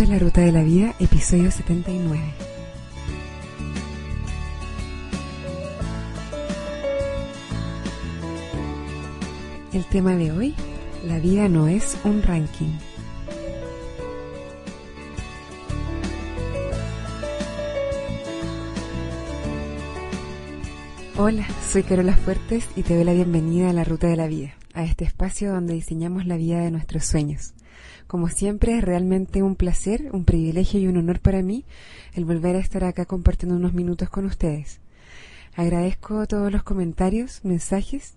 Es La Ruta de la Vida, episodio 79. El tema de hoy, la vida no es un ranking. Hola, soy Carola Fuertes y te doy la bienvenida a La Ruta de la Vida, a este espacio donde diseñamos la vida de nuestros sueños. Como siempre, es realmente un placer, un privilegio y un honor para mí el volver a estar acá compartiendo unos minutos con ustedes. Agradezco todos los comentarios, mensajes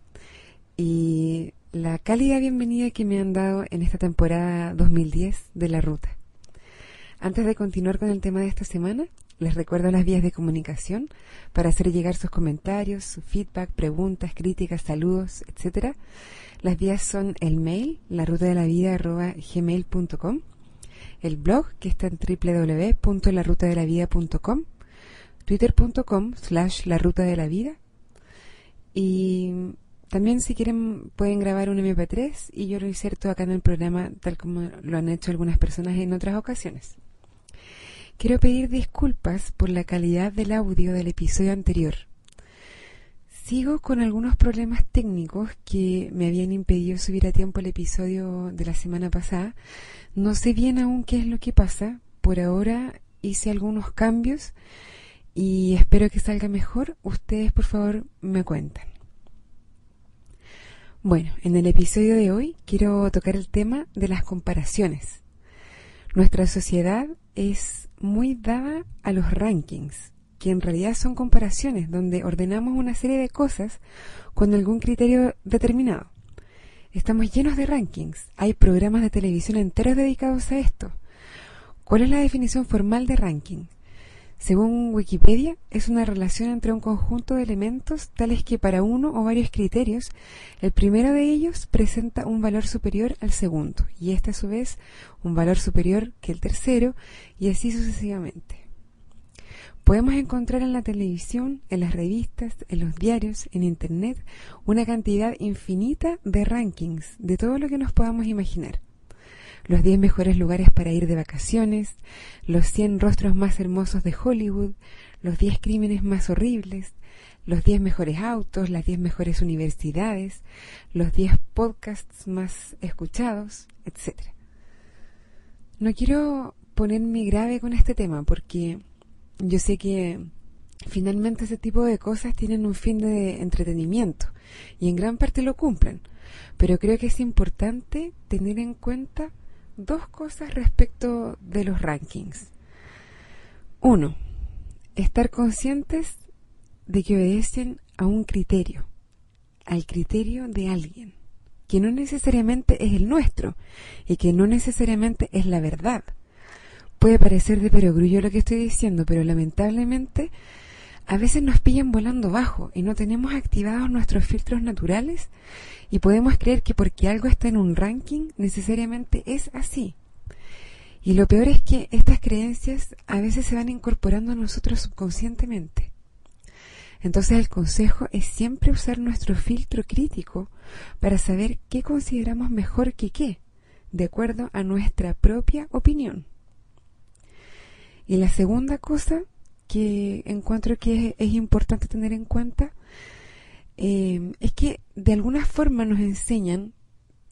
y la cálida bienvenida que me han dado en esta temporada 2010 de la ruta. Antes de continuar con el tema de esta semana, les recuerdo las vías de comunicación para hacer llegar sus comentarios, su feedback, preguntas, críticas, saludos, etcétera las vías son el mail, la ruta de la vida gmail.com, el blog que está en www.larutadelavida.com, twitter.com slash la ruta de la vida y también si quieren pueden grabar un MP3 y yo lo inserto acá en el programa tal como lo han hecho algunas personas en otras ocasiones. Quiero pedir disculpas por la calidad del audio del episodio anterior. Sigo con algunos problemas técnicos que me habían impedido subir a tiempo el episodio de la semana pasada. No sé bien aún qué es lo que pasa. Por ahora hice algunos cambios y espero que salga mejor. Ustedes por favor me cuentan. Bueno, en el episodio de hoy quiero tocar el tema de las comparaciones. Nuestra sociedad es muy dada a los rankings que en realidad son comparaciones donde ordenamos una serie de cosas con algún criterio determinado. Estamos llenos de rankings. Hay programas de televisión enteros dedicados a esto. ¿Cuál es la definición formal de ranking? Según Wikipedia, es una relación entre un conjunto de elementos tales que para uno o varios criterios, el primero de ellos presenta un valor superior al segundo y este a su vez un valor superior que el tercero y así sucesivamente. Podemos encontrar en la televisión, en las revistas, en los diarios, en Internet, una cantidad infinita de rankings de todo lo que nos podamos imaginar. Los 10 mejores lugares para ir de vacaciones, los 100 rostros más hermosos de Hollywood, los 10 crímenes más horribles, los 10 mejores autos, las 10 mejores universidades, los 10 podcasts más escuchados, etc. No quiero ponerme grave con este tema porque yo sé que finalmente ese tipo de cosas tienen un fin de entretenimiento y en gran parte lo cumplen. Pero creo que es importante tener en cuenta dos cosas respecto de los rankings. Uno, estar conscientes de que obedecen a un criterio, al criterio de alguien, que no necesariamente es el nuestro y que no necesariamente es la verdad puede parecer de perogrullo lo que estoy diciendo, pero lamentablemente a veces nos pillan volando bajo y no tenemos activados nuestros filtros naturales y podemos creer que porque algo está en un ranking necesariamente es así. Y lo peor es que estas creencias a veces se van incorporando a nosotros subconscientemente. Entonces el consejo es siempre usar nuestro filtro crítico para saber qué consideramos mejor que qué, de acuerdo a nuestra propia opinión. Y la segunda cosa que encuentro que es, importante tener en cuenta eh, es que de alguna forma nos enseñan,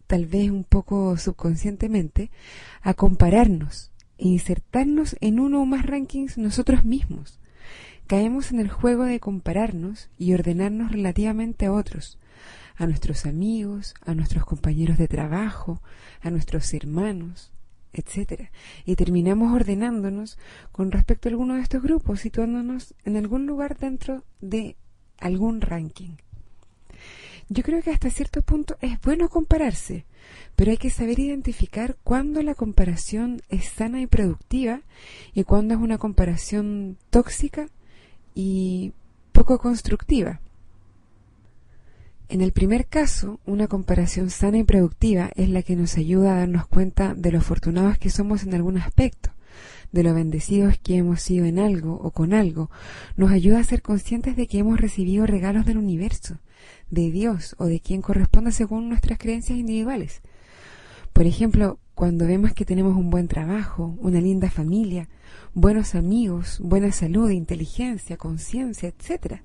tal vez un poco subconscientemente, a compararnos e insertarnos en uno o más rankings nosotros mismos. Caemos en el juego de compararnos y ordenarnos relativamente a otros, a nuestros amigos, a nuestros compañeros de trabajo, a nuestros hermanos, etcétera, y terminamos ordenándonos con respecto a alguno de estos grupos, situándonos en algún lugar dentro de algún ranking. Yo creo que hasta cierto punto es bueno compararse, pero hay que saber identificar cuándo la comparación es sana y productiva y cuándo es una comparación tóxica y poco constructiva. En el primer caso, una comparación sana y productiva es la que nos ayuda a darnos cuenta de lo afortunados que somos en algún aspecto, de lo bendecidos que hemos sido en algo o con algo, nos ayuda a ser conscientes de que hemos recibido regalos del universo, de Dios o de quien corresponda según nuestras creencias individuales. Por ejemplo, cuando vemos que tenemos un buen trabajo, una linda familia, buenos amigos, buena salud, inteligencia, conciencia, etc.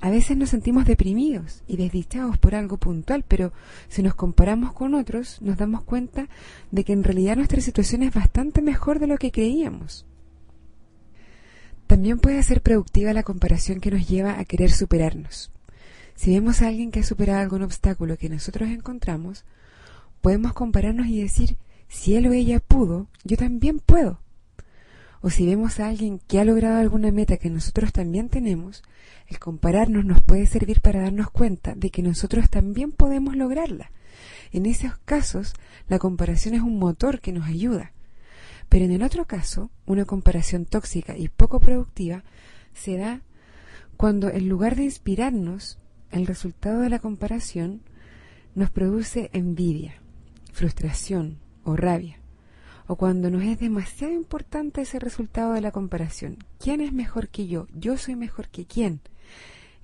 A veces nos sentimos deprimidos y desdichados por algo puntual, pero si nos comparamos con otros, nos damos cuenta de que en realidad nuestra situación es bastante mejor de lo que creíamos. También puede ser productiva la comparación que nos lleva a querer superarnos. Si vemos a alguien que ha superado algún obstáculo que nosotros encontramos, podemos compararnos y decir, si él o ella pudo, yo también puedo. O si vemos a alguien que ha logrado alguna meta que nosotros también tenemos, el compararnos nos puede servir para darnos cuenta de que nosotros también podemos lograrla. En esos casos, la comparación es un motor que nos ayuda. Pero en el otro caso, una comparación tóxica y poco productiva se da cuando en lugar de inspirarnos, el resultado de la comparación nos produce envidia, frustración o rabia, o cuando nos es demasiado importante ese resultado de la comparación. ¿Quién es mejor que yo? ¿Yo soy mejor que quién?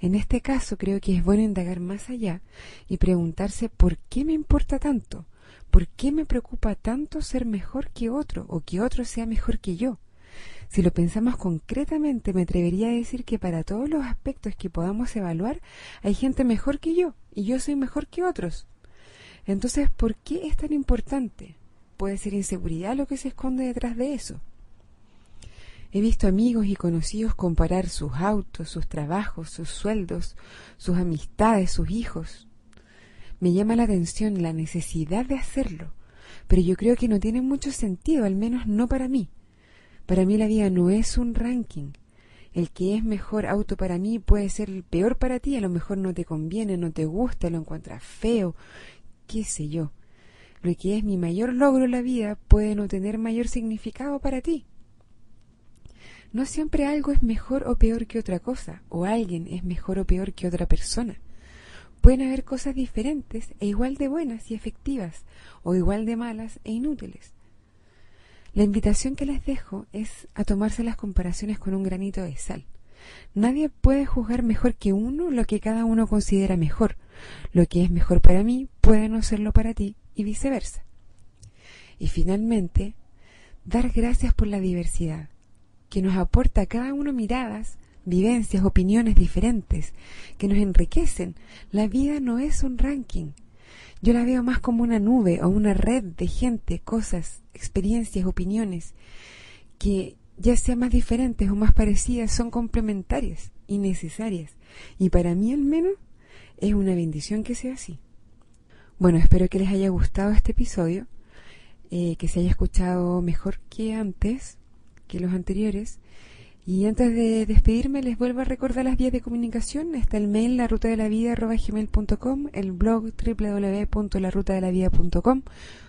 En este caso creo que es bueno indagar más allá y preguntarse por qué me importa tanto, ¿Por qué me preocupa tanto ser mejor que otro o que otro sea mejor que yo? Si lo pensamos concretamente, me atrevería a decir que para todos los aspectos que podamos evaluar, hay gente mejor que yo y yo soy mejor que otros. Entonces, ¿por qué es tan importante? Puede ser inseguridad lo que se esconde detrás de eso. He visto amigos y conocidos comparar sus autos, sus trabajos, sus sueldos, sus amistades, sus hijos, me llama la atención la necesidad de hacerlo, pero yo creo que no tiene mucho sentido, al menos no para mí. Para mí la vida no es un ranking. El que es mejor auto para mí puede ser el peor para ti, a lo mejor no te conviene, no te gusta, lo encuentras feo, qué sé yo. Lo que es mi mayor logro en la vida puede no tener mayor significado para ti. No siempre algo es mejor o peor que otra cosa, o alguien es mejor o peor que otra persona. Pueden haber cosas diferentes e igual de buenas y efectivas, o igual de malas e inútiles. La invitación que les dejo es a tomarse las comparaciones con un granito de sal. Nadie puede juzgar mejor que uno lo que cada uno considera mejor. Lo que es mejor para mí puede no serlo para ti y viceversa. Y finalmente, dar gracias por la diversidad, que nos aporta a cada uno miradas, vivencias, opiniones diferentes que nos enriquecen. La vida no es un ranking. Yo la veo más como una nube o una red de gente, cosas, experiencias, opiniones, que ya sean más diferentes o más parecidas, son complementarias y necesarias. Y para mí al menos es una bendición que sea así. Bueno, espero que les haya gustado este episodio, eh, que se haya escuchado mejor que antes, que los anteriores. Y antes de despedirme, les vuelvo a recordar las vías de comunicación. Está el mail la ruta de la el blog www.larutadelavida.com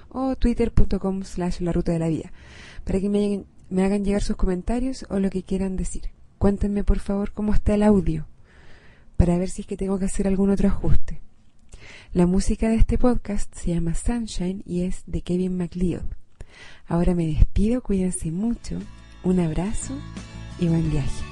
o twitter.com slash la ruta de la vida para que me, me hagan llegar sus comentarios o lo que quieran decir. Cuéntenme por favor cómo está el audio para ver si es que tengo que hacer algún otro ajuste. La música de este podcast se llama Sunshine y es de Kevin MacLeod. Ahora me despido, cuídense mucho, un abrazo y buen viaje.